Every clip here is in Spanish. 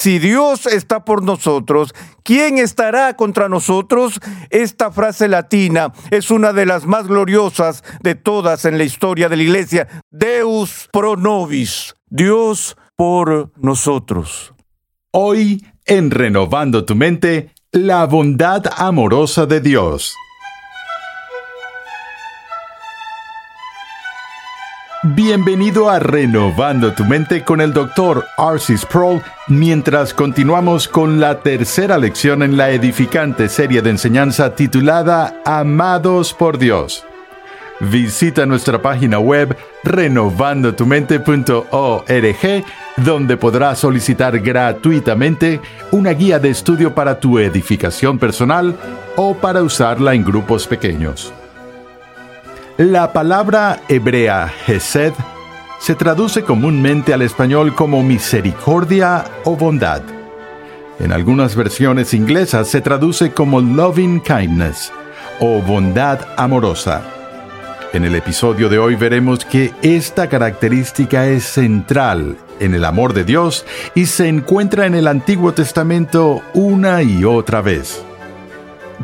Si Dios está por nosotros, ¿quién estará contra nosotros? Esta frase latina es una de las más gloriosas de todas en la historia de la iglesia. Deus pro nobis, Dios por nosotros. Hoy, en Renovando tu mente, la bondad amorosa de Dios. Bienvenido a Renovando tu mente con el Dr. Arcis Sproul mientras continuamos con la tercera lección en la edificante serie de enseñanza titulada Amados por Dios. Visita nuestra página web renovandotumente.org donde podrás solicitar gratuitamente una guía de estudio para tu edificación personal o para usarla en grupos pequeños. La palabra hebrea Hesed se traduce comúnmente al español como misericordia o bondad. En algunas versiones inglesas se traduce como loving kindness o bondad amorosa. En el episodio de hoy veremos que esta característica es central en el amor de Dios y se encuentra en el Antiguo Testamento una y otra vez.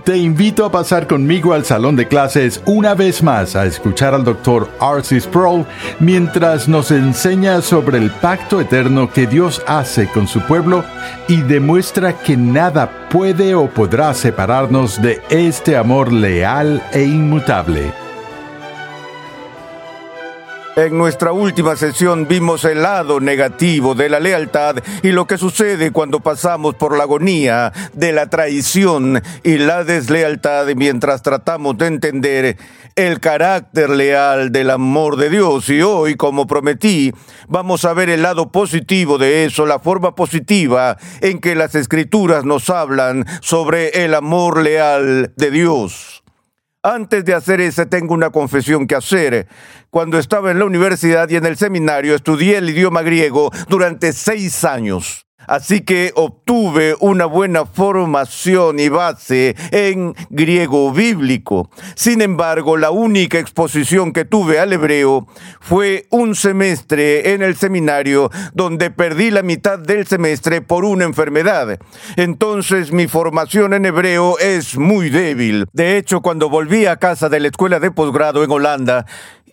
Te invito a pasar conmigo al salón de clases una vez más a escuchar al Dr. Arcis Sproul mientras nos enseña sobre el pacto eterno que Dios hace con su pueblo y demuestra que nada puede o podrá separarnos de este amor leal e inmutable. En nuestra última sesión vimos el lado negativo de la lealtad y lo que sucede cuando pasamos por la agonía de la traición y la deslealtad mientras tratamos de entender el carácter leal del amor de Dios. Y hoy, como prometí, vamos a ver el lado positivo de eso, la forma positiva en que las escrituras nos hablan sobre el amor leal de Dios. Antes de hacer ese, tengo una confesión que hacer. Cuando estaba en la universidad y en el seminario, estudié el idioma griego durante seis años. Así que obtuve una buena formación y base en griego bíblico. Sin embargo, la única exposición que tuve al hebreo fue un semestre en el seminario donde perdí la mitad del semestre por una enfermedad. Entonces mi formación en hebreo es muy débil. De hecho, cuando volví a casa de la escuela de posgrado en Holanda,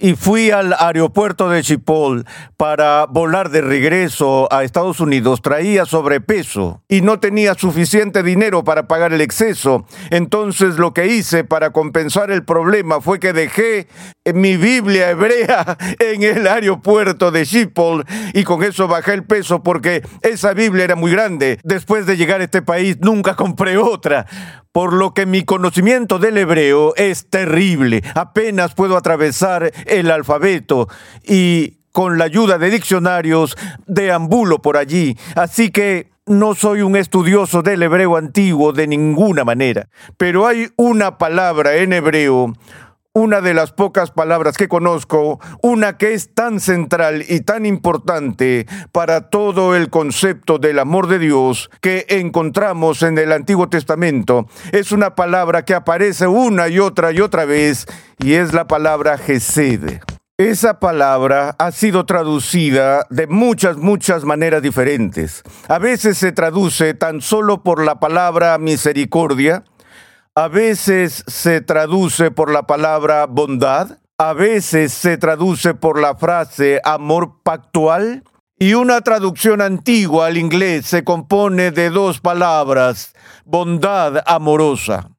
y fui al aeropuerto de Chipol para volar de regreso a Estados Unidos, traía sobrepeso y no tenía suficiente dinero para pagar el exceso. Entonces lo que hice para compensar el problema fue que dejé mi Biblia hebrea en el aeropuerto de Chipol y con eso bajé el peso porque esa Biblia era muy grande. Después de llegar a este país nunca compré otra por lo que mi conocimiento del hebreo es terrible. Apenas puedo atravesar el alfabeto y con la ayuda de diccionarios deambulo por allí. Así que no soy un estudioso del hebreo antiguo de ninguna manera. Pero hay una palabra en hebreo una de las pocas palabras que conozco, una que es tan central y tan importante para todo el concepto del amor de Dios que encontramos en el Antiguo Testamento. Es una palabra que aparece una y otra y otra vez y es la palabra Gesed. Esa palabra ha sido traducida de muchas, muchas maneras diferentes. A veces se traduce tan solo por la palabra misericordia, a veces se traduce por la palabra bondad, a veces se traduce por la frase amor pactual y una traducción antigua al inglés se compone de dos palabras, bondad amorosa.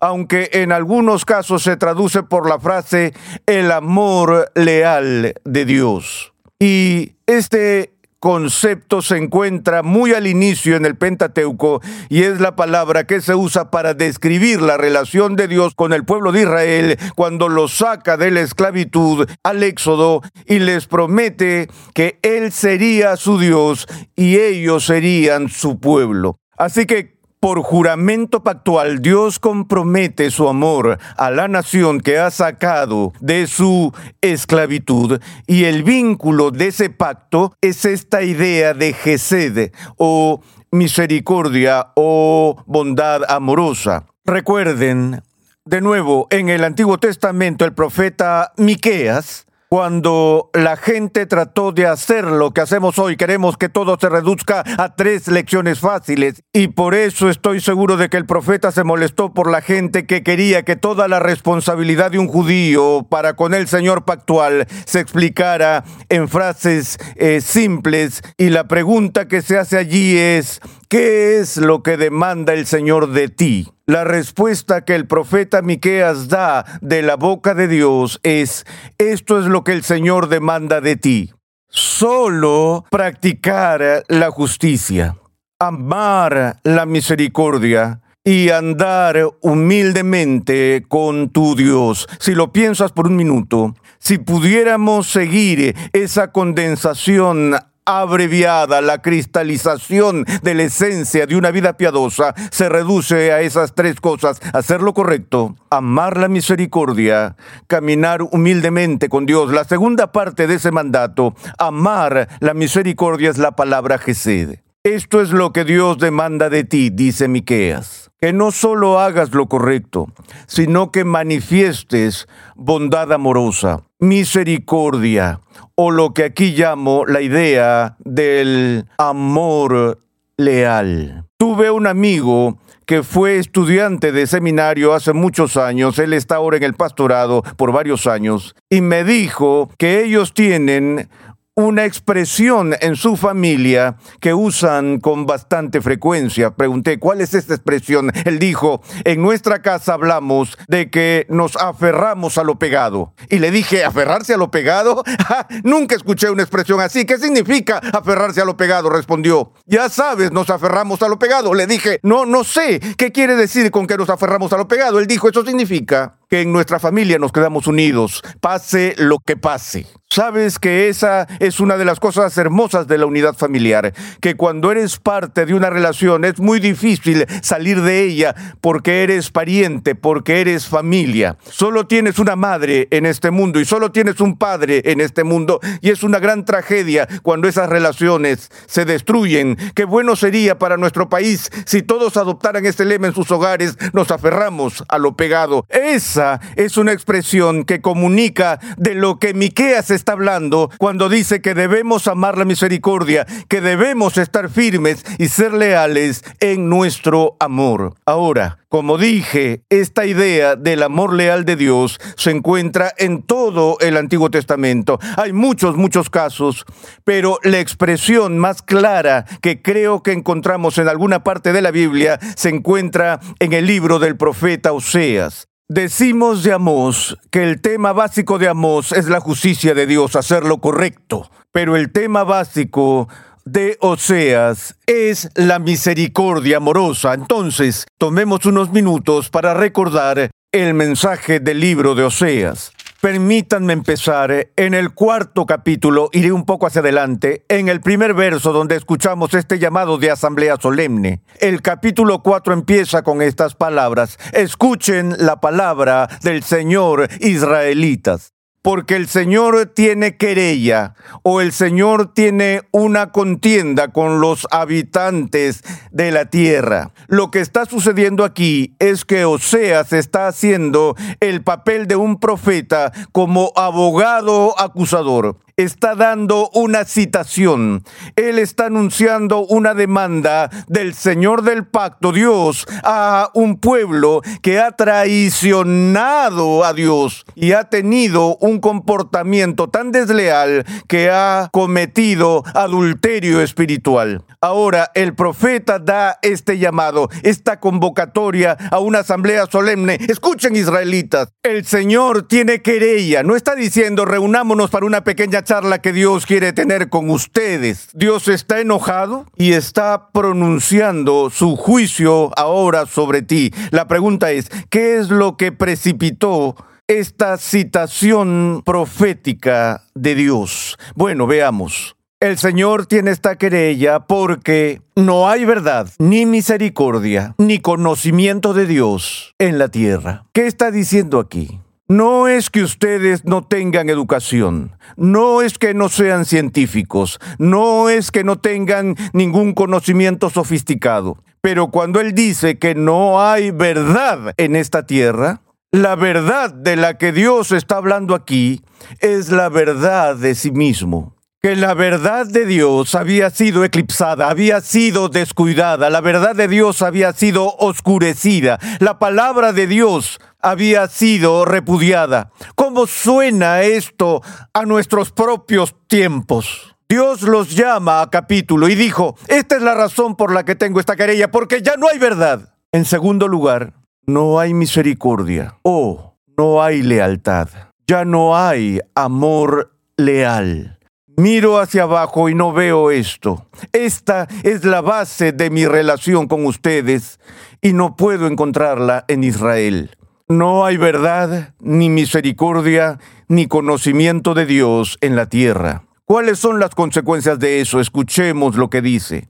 Aunque en algunos casos se traduce por la frase el amor leal de Dios. Y este concepto se encuentra muy al inicio en el Pentateuco y es la palabra que se usa para describir la relación de Dios con el pueblo de Israel cuando los saca de la esclavitud al éxodo y les promete que Él sería su Dios y ellos serían su pueblo. Así que por juramento pactual, Dios compromete su amor a la nación que ha sacado de su esclavitud y el vínculo de ese pacto es esta idea de Gesed o misericordia o bondad amorosa. Recuerden, de nuevo, en el Antiguo Testamento el profeta Miqueas Cuando la gente trató de hacer lo que hacemos hoy, queremos que todo se reduzca a tres lecciones fáciles. Y por eso estoy seguro de que el profeta se molestó por la gente que quería que toda la responsabilidad de un judío para con el Señor pactual se explicara en frases eh, simples. Y la pregunta que se hace allí es, ¿qué es lo que demanda el Señor de ti? La respuesta que el profeta Miqueas da de la boca de Dios es: Esto es lo que el Señor demanda de ti. Solo practicar la justicia, amar la misericordia y andar humildemente con tu Dios. Si lo piensas por un minuto, si pudiéramos seguir esa condensación abreviada, la cristalización de la esencia de una vida piadosa se reduce a esas tres cosas. Hacer lo correcto, amar la misericordia, caminar humildemente con Dios. La segunda parte de ese mandato, amar la misericordia es la palabra Gesed. Esto es lo que Dios demanda de ti, dice Miqueas. Que no solo hagas lo correcto, sino que manifiestes bondad amorosa, misericordia, o lo que aquí llamo la idea del amor leal. Tuve un amigo que fue estudiante de seminario hace muchos años, él está ahora en el pastorado por varios años, y me dijo que ellos tienen una expresión en su familia que usan con bastante frecuencia. Pregunté, ¿cuál es esta expresión? Él dijo, en nuestra casa hablamos de que nos aferramos a lo pegado. Y le dije, ¿aferrarse a lo pegado? Nunca escuché una expresión así. ¿Qué significa aferrarse a lo pegado? Respondió. Ya sabes, nos aferramos a lo pegado. Le dije, no, no sé. ¿Qué quiere decir con que nos aferramos a lo pegado? Él dijo, eso significa que en nuestra familia nos quedamos unidos, pase lo que pase. Sabes que esa es una de las cosas hermosas de la unidad familiar, que cuando eres parte de una relación es muy difícil salir de ella porque eres pariente, porque eres familia. Solo tienes una madre en este mundo y solo tienes un padre en este mundo y es una gran tragedia cuando esas relaciones se destruyen. Qué bueno sería para nuestro país si todos adoptaran este lema en sus hogares, nos aferramos a lo pegado. Esa es una expresión que comunica de lo que Miqueas está hablando cuando dice que debemos amar la misericordia, que debemos estar firmes y ser leales en nuestro amor. Ahora, como dije, esta idea del amor leal de Dios se encuentra en todo el Antiguo Testamento. Hay muchos, muchos casos, pero la expresión más clara que creo que encontramos en alguna parte de la Biblia se encuentra en el libro del profeta Oseas. Decimos de Amós que el tema básico de Amós es la justicia de Dios, hacer lo correcto, pero el tema básico de Oseas es la misericordia amorosa. Entonces, tomemos unos minutos para recordar el mensaje del libro de Oseas. Permítanme empezar en el cuarto capítulo, iré un poco hacia adelante, en el primer verso donde escuchamos este llamado de asamblea solemne. El capítulo 4 empieza con estas palabras, escuchen la palabra del Señor israelitas porque el Señor tiene querella o el Señor tiene una contienda con los habitantes de la tierra. Lo que está sucediendo aquí es que Oseas está haciendo el papel de un profeta como abogado acusador está dando una citación. Él está anunciando una demanda del Señor del pacto, Dios, a un pueblo que ha traicionado a Dios y ha tenido un comportamiento tan desleal que ha cometido adulterio espiritual. Ahora el profeta da este llamado, esta convocatoria a una asamblea solemne. Escuchen israelitas, el Señor tiene querella, no está diciendo reunámonos para una pequeña que Dios quiere tener con ustedes. Dios está enojado y está pronunciando su juicio ahora sobre ti. La pregunta es, ¿qué es lo que precipitó esta citación profética de Dios? Bueno, veamos. El Señor tiene esta querella porque no hay verdad, ni misericordia, ni conocimiento de Dios en la tierra. ¿Qué está diciendo aquí? No es que ustedes no tengan educación, no es que no sean científicos, no es que no tengan ningún conocimiento sofisticado, pero cuando Él dice que no hay verdad en esta tierra, La verdad de la que Dios está hablando aquí es la verdad de sí mismo. Que la verdad de Dios había sido eclipsada, había sido descuidada, la verdad de Dios había sido oscurecida, la palabra de Dios había sido repudiada. ¿Cómo suena esto a nuestros propios tiempos? Dios los llama a capítulo y dijo, esta es la razón por la que tengo esta querella, porque ya no hay verdad. En segundo lugar, no hay misericordia o no hay lealtad. Ya no hay amor leal. Miro hacia abajo y no veo esto. Esta es la base de mi relación con ustedes y no puedo encontrarla en Israel. No hay verdad, ni misericordia, ni conocimiento de Dios en la tierra. ¿Cuáles son las consecuencias de eso? Escuchemos lo que dice.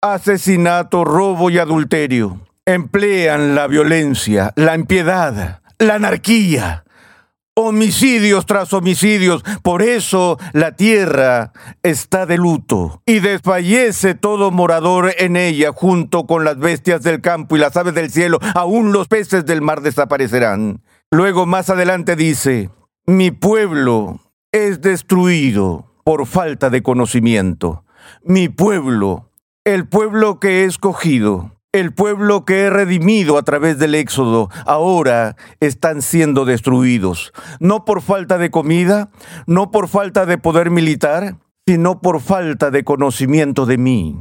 Asesinato, robo y adulterio emplean la violencia, la impiedad, la anarquía, homicidios tras homicidios. Por eso la tierra está de luto y desfallece todo morador en ella junto con las bestias del campo y las aves del cielo. Aún los peces del mar desaparecerán. Luego más adelante dice, mi pueblo es destruido por falta de conocimiento. Mi pueblo, el pueblo que he escogido, el pueblo que he redimido a través del éxodo ahora están siendo destruidos, no por falta de comida, no por falta de poder militar, sino por falta de conocimiento de mí.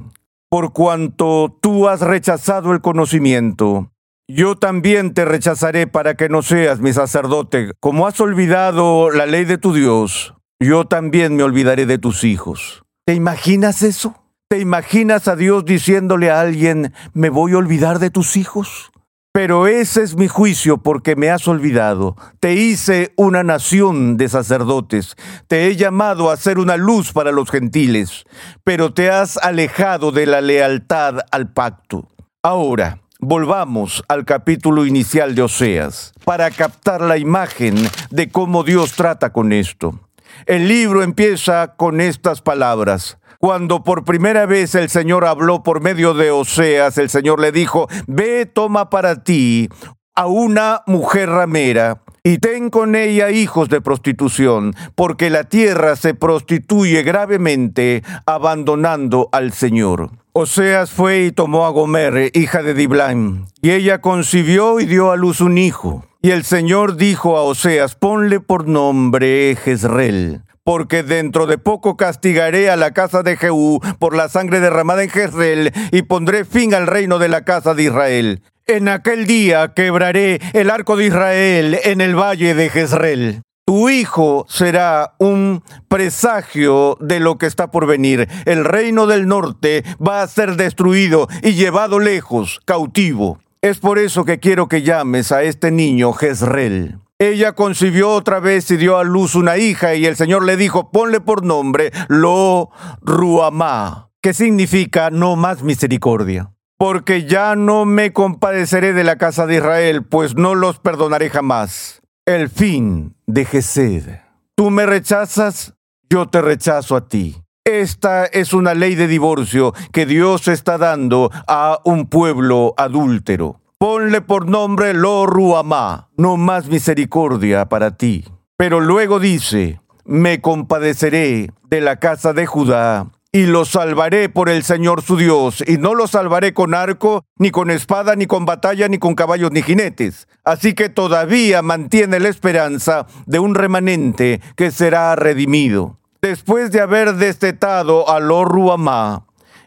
Por cuanto tú has rechazado el conocimiento, yo también te rechazaré para que no seas mi sacerdote. Como has olvidado la ley de tu Dios, yo también me olvidaré de tus hijos. ¿Te imaginas eso? ¿Te imaginas a Dios diciéndole a alguien, me voy a olvidar de tus hijos? Pero ese es mi juicio porque me has olvidado. Te hice una nación de sacerdotes. Te he llamado a ser una luz para los gentiles, pero te has alejado de la lealtad al pacto. Ahora, volvamos al capítulo inicial de Oseas para captar la imagen de cómo Dios trata con esto. El libro empieza con estas palabras. Cuando por primera vez el Señor habló por medio de Oseas, el Señor le dijo, ve, toma para ti a una mujer ramera y ten con ella hijos de prostitución, porque la tierra se prostituye gravemente abandonando al Señor. Oseas fue y tomó a Gomer, hija de Diblaim, y ella concibió y dio a luz un hijo. Y el Señor dijo a Oseas, ponle por nombre Jezreel, porque dentro de poco castigaré a la casa de Jehú por la sangre derramada en Jezreel y pondré fin al reino de la casa de Israel. En aquel día quebraré el arco de Israel en el valle de Jezreel. Tu hijo será un presagio de lo que está por venir. El reino del norte va a ser destruido y llevado lejos, cautivo. Es por eso que quiero que llames a este niño Jezreel. Ella concibió otra vez y dio a luz una hija y el Señor le dijo, ponle por nombre Lo Ruamá, que significa no más misericordia. Porque ya no me compadeceré de la casa de Israel, pues no los perdonaré jamás. El fin de Gesed. Tú me rechazas, yo te rechazo a ti. Esta es una ley de divorcio que Dios está dando a un pueblo adúltero. Ponle por nombre Lo Ruamá, no más misericordia para ti. Pero luego dice, me compadeceré de la casa de Judá y lo salvaré por el Señor su Dios, y no lo salvaré con arco, ni con espada, ni con batalla, ni con caballos, ni jinetes. Así que todavía mantiene la esperanza de un remanente que será redimido. Después de haber destetado a Lo Ruamá,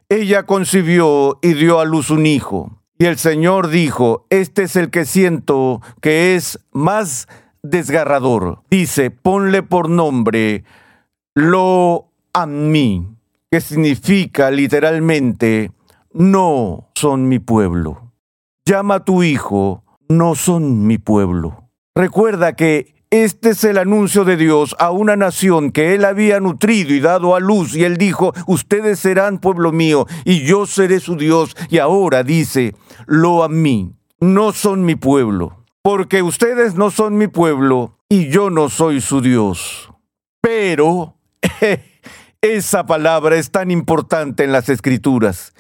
ella concibió y dio a luz un hijo. Y el Señor dijo, este es el que siento que es más desgarrador. Dice, ponle por nombre lo a mí, que significa literalmente, no son mi pueblo. Llama a tu hijo, no son mi pueblo. Recuerda que este es el anuncio de Dios a una nación que él había nutrido y dado a luz, y él dijo, ustedes serán pueblo mío, y yo seré su Dios. Y ahora dice, lo a mí, no son mi pueblo, porque ustedes no son mi pueblo, y yo no soy su Dios. Pero esa palabra es tan importante en las escrituras.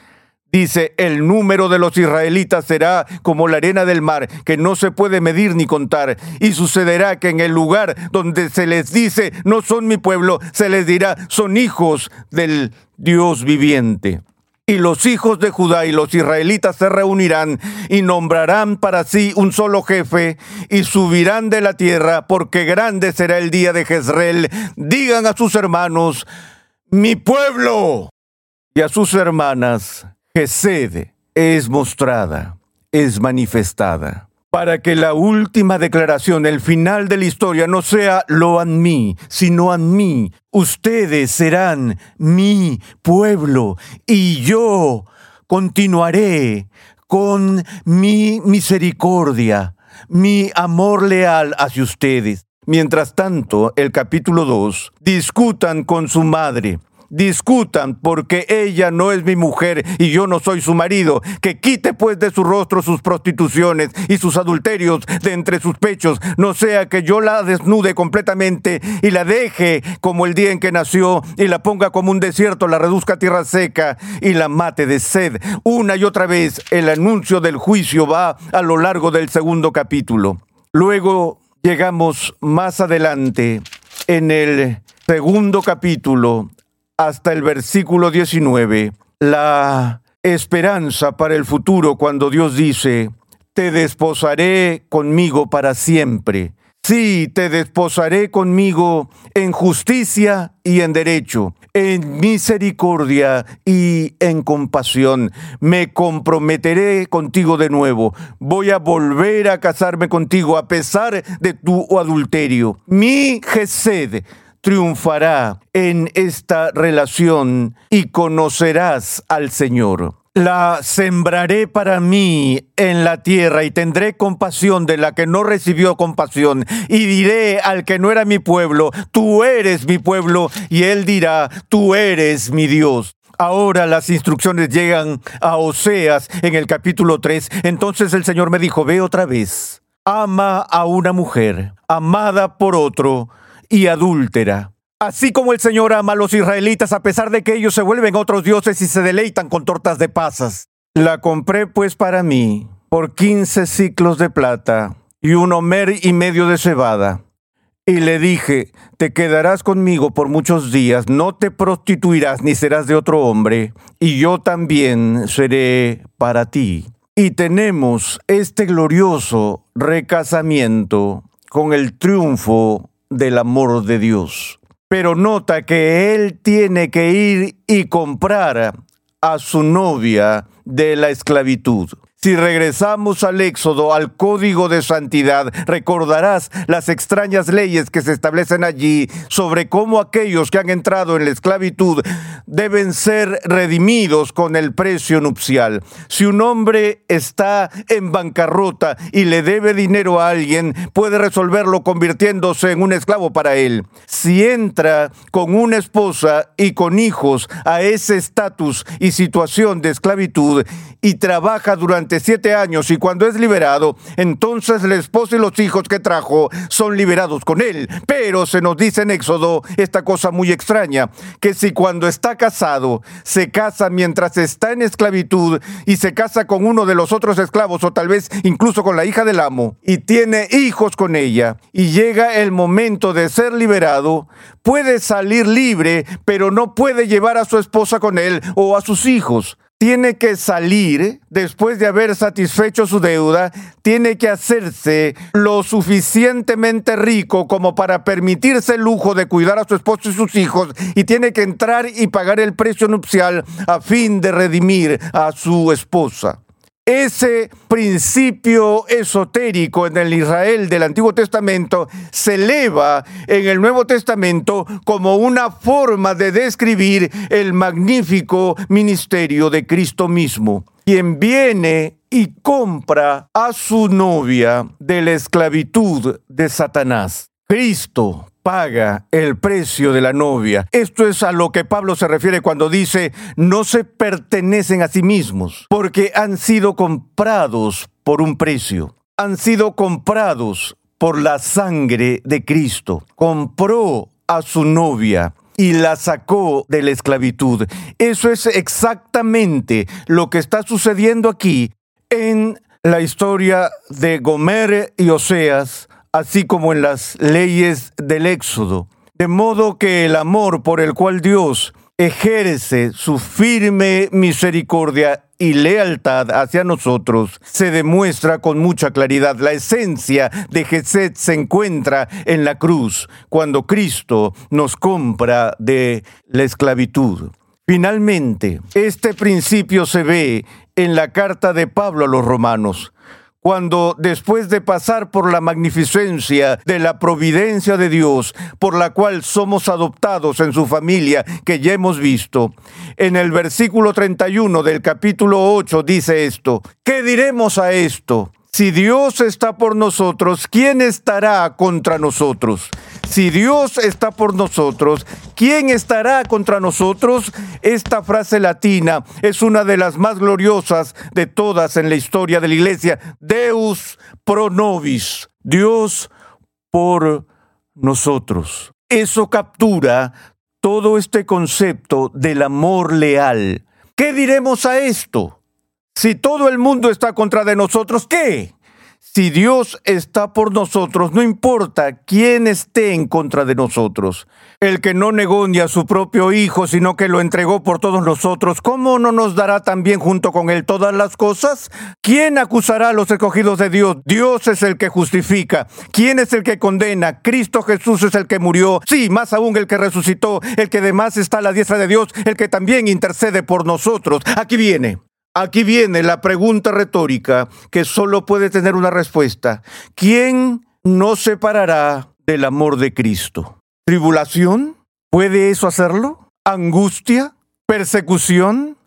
Dice, el número de los israelitas será como la arena del mar, que no se puede medir ni contar. Y sucederá que en el lugar donde se les dice, no son mi pueblo, se les dirá, son hijos del Dios viviente. Y los hijos de Judá y los israelitas se reunirán y nombrarán para sí un solo jefe y subirán de la tierra, porque grande será el día de Jezreel. Digan a sus hermanos, mi pueblo, y a sus hermanas, Gesed es mostrada, es manifestada para que la última declaración, el final de la historia, no sea lo an mí, sino an mí. Ustedes serán mi pueblo y yo continuaré con mi misericordia, mi amor leal hacia ustedes. Mientras tanto, el capítulo 2, discutan con su madre discutan porque ella no es mi mujer y yo no soy su marido, que quite pues de su rostro sus prostituciones y sus adulterios de entre sus pechos, no sea que yo la desnude completamente y la deje como el día en que nació y la ponga como un desierto, la reduzca a tierra seca y la mate de sed. Una y otra vez el anuncio del juicio va a lo largo del segundo capítulo. Luego llegamos más adelante en el segundo capítulo hasta el versículo 19, la esperanza para el futuro cuando Dios dice, te desposaré conmigo para siempre. Sí, te desposaré conmigo en justicia y en derecho, en misericordia y en compasión. Me comprometeré contigo de nuevo. Voy a volver a casarme contigo a pesar de tu adulterio. Mi Gesed triunfará en esta relación y conocerás al Señor. La sembraré para mí en la tierra y tendré compasión de la que no recibió compasión y diré al que no era mi pueblo, tú eres mi pueblo y él dirá, tú eres mi Dios. Ahora las instrucciones llegan a Oseas en el capítulo 3. Entonces el Señor me dijo, ve otra vez, ama a una mujer, amada por otro, y adúltera. Así como el Señor ama a los israelitas a pesar de que ellos se vuelven otros dioses y se deleitan con tortas de pasas. La compré pues para mí por quince ciclos de plata y un homer y medio de cebada. Y le dije, te quedarás conmigo por muchos días, no te prostituirás ni serás de otro hombre, y yo también seré para ti. Y tenemos este glorioso recasamiento con el triunfo del amor de Dios. Pero nota que él tiene que ir y comprar a su novia de la esclavitud. Si regresamos al Éxodo, al código de santidad, recordarás las extrañas leyes que se establecen allí sobre cómo aquellos que han entrado en la esclavitud deben ser redimidos con el precio nupcial. Si un hombre está en bancarrota y le debe dinero a alguien, puede resolverlo convirtiéndose en un esclavo para él. Si entra con una esposa y con hijos a ese estatus y situación de esclavitud y trabaja durante siete años y cuando es liberado, entonces la esposa y los hijos que trajo son liberados con él. Pero se nos dice en Éxodo esta cosa muy extraña, que si cuando está casado se casa mientras está en esclavitud y se casa con uno de los otros esclavos o tal vez incluso con la hija del amo y tiene hijos con ella y llega el momento de ser liberado, puede salir libre, pero no puede llevar a su esposa con él o a sus hijos tiene que salir después de haber satisfecho su deuda, tiene que hacerse lo suficientemente rico como para permitirse el lujo de cuidar a su esposo y sus hijos y tiene que entrar y pagar el precio nupcial a fin de redimir a su esposa. Ese principio esotérico en el Israel del Antiguo Testamento se eleva en el Nuevo Testamento como una forma de describir el magnífico ministerio de Cristo mismo, quien viene y compra a su novia de la esclavitud de Satanás. Cristo paga el precio de la novia. Esto es a lo que Pablo se refiere cuando dice, no se pertenecen a sí mismos, porque han sido comprados por un precio. Han sido comprados por la sangre de Cristo. Compró a su novia y la sacó de la esclavitud. Eso es exactamente lo que está sucediendo aquí en la historia de Gomer y Oseas, así como en las leyes del Éxodo. De modo que el amor por el cual Dios ejerce su firme misericordia y lealtad hacia nosotros se demuestra con mucha claridad. La esencia de Gesed se encuentra en la cruz, cuando Cristo nos compra de la esclavitud. Finalmente, este principio se ve en la carta de Pablo a los romanos cuando después de pasar por la magnificencia de la providencia de Dios, por la cual somos adoptados en su familia, que ya hemos visto, en el versículo 31 del capítulo 8 dice esto, ¿qué diremos a esto? Si Dios está por nosotros, ¿quién estará contra nosotros? Si Dios está por nosotros, ¿quién estará contra nosotros? Esta frase latina es una de las más gloriosas de todas en la historia de la iglesia. Deus pro nobis, Dios por nosotros. Eso captura todo este concepto del amor leal. ¿Qué diremos a esto? Si todo el mundo está contra de nosotros, ¿qué? Si Dios está por nosotros, no importa quién esté en contra de nosotros. El que no negó ni a su propio Hijo, sino que lo entregó por todos nosotros, ¿cómo no nos dará también junto con Él todas las cosas? ¿Quién acusará a los escogidos de Dios? Dios es el que justifica. ¿Quién es el que condena? Cristo Jesús es el que murió. Sí, más aún el que resucitó, el que además está a la diestra de Dios, el que también intercede por nosotros. Aquí viene. Aquí viene la pregunta retórica que solo puede tener una respuesta. ¿Quién nos separará del amor de Cristo? ¿Tribulación? ¿Puede eso hacerlo? ¿Angustia? ¿Persecución?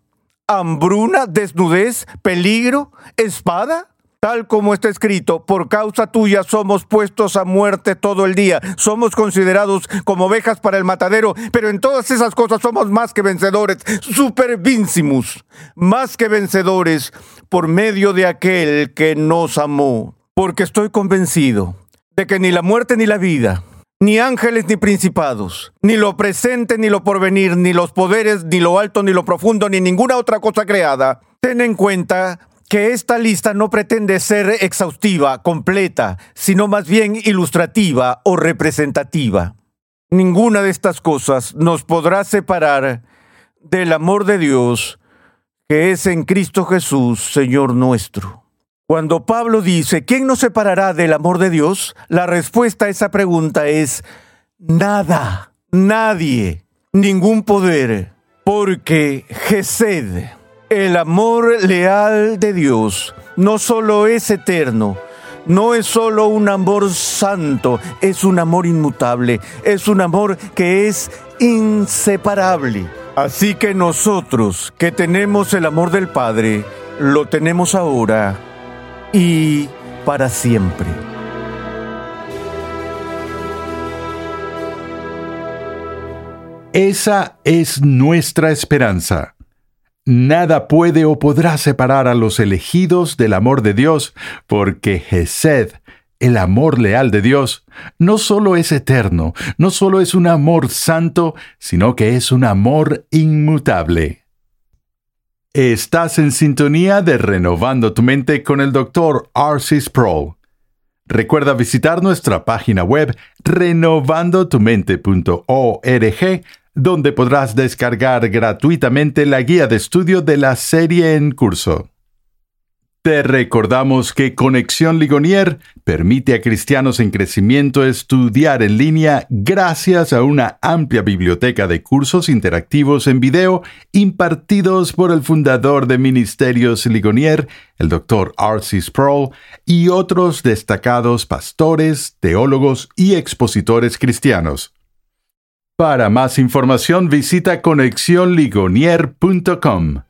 ¿Hambruna? ¿Desnudez? ¿Peligro? ¿Espada? Tal como está escrito, por causa tuya somos puestos a muerte todo el día, somos considerados como ovejas para el matadero, pero en todas esas cosas somos más que vencedores, supervincimus, más que vencedores por medio de aquel que nos amó. Porque estoy convencido de que ni la muerte ni la vida, ni ángeles ni principados, ni lo presente ni lo porvenir, ni los poderes, ni lo alto ni lo profundo, ni ninguna otra cosa creada, ten en cuenta que esta lista no pretende ser exhaustiva, completa, sino más bien ilustrativa o representativa. Ninguna de estas cosas nos podrá separar del amor de Dios que es en Cristo Jesús, Señor nuestro. Cuando Pablo dice, ¿quién nos separará del amor de Dios? La respuesta a esa pregunta es nada, nadie, ningún poder, porque Gesed, el amor leal de Dios no solo es eterno, no es solo un amor santo, es un amor inmutable, es un amor que es inseparable. Así que nosotros que tenemos el amor del Padre, lo tenemos ahora y para siempre. Esa es nuestra esperanza. Nada puede o podrá separar a los elegidos del amor de Dios, porque Gesed, el amor leal de Dios, no solo es eterno, no solo es un amor santo, sino que es un amor inmutable. Estás en sintonía de Renovando tu Mente con el Dr. Arcis Sproul. Recuerda visitar nuestra página web renovandotumente.org donde podrás descargar gratuitamente la guía de estudio de la serie en curso. Te recordamos que Conexión Ligonier permite a cristianos en crecimiento estudiar en línea gracias a una amplia biblioteca de cursos interactivos en video impartidos por el fundador de Ministerios Ligonier, el Dr. R.C. Sproul, y otros destacados pastores, teólogos y expositores cristianos. Para más información visita conexionligonier.com.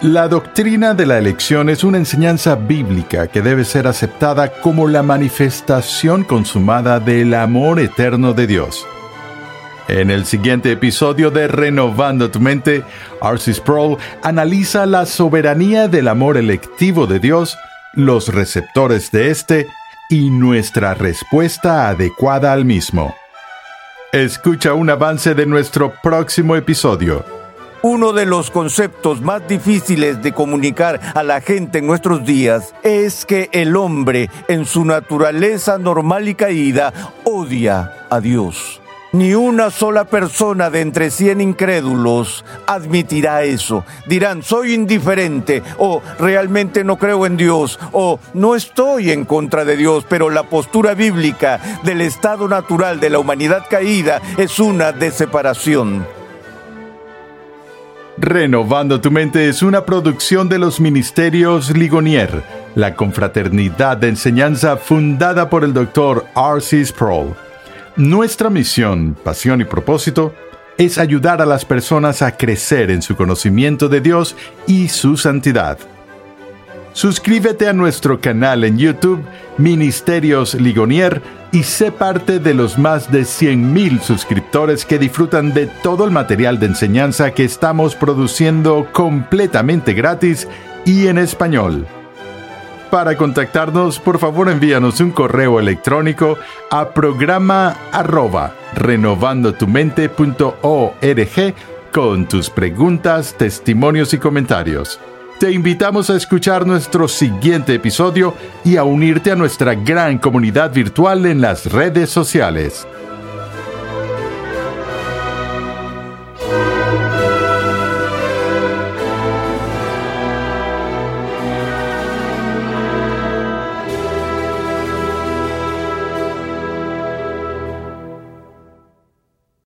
La doctrina de la elección es una enseñanza bíblica que debe ser aceptada como la manifestación consumada del amor eterno de Dios. En el siguiente episodio de Renovando tu Mente, Arcis Sproul analiza la soberanía del amor electivo de Dios, los receptores de este y nuestra respuesta adecuada al mismo. Escucha un avance de nuestro próximo episodio. Uno de los conceptos más difíciles de comunicar a la gente en nuestros días es que el hombre, en su naturaleza normal y caída, odia a Dios. Ni una sola persona de entre cien incrédulos admitirá eso. Dirán, soy indiferente, o realmente no creo en Dios, o no estoy en contra de Dios, pero la postura bíblica del estado natural de la humanidad caída es una de separación. Renovando tu mente es una producción de los Ministerios Ligonier, la confraternidad de enseñanza fundada por el Dr. R.C. Sproul. Nuestra misión, pasión y propósito es ayudar a las personas a crecer en su conocimiento de Dios y su santidad. Suscríbete a nuestro canal en YouTube, Ministerios Ligonier, y sé parte de los más de 100.000 suscriptores que disfrutan de todo el material de enseñanza que estamos produciendo completamente gratis y en español. Para contactarnos, por favor envíanos un correo electrónico a programa arroba renovandotumente.org con tus preguntas, testimonios y comentarios. Te invitamos a escuchar nuestro siguiente episodio y a unirte a nuestra gran comunidad virtual en las redes sociales.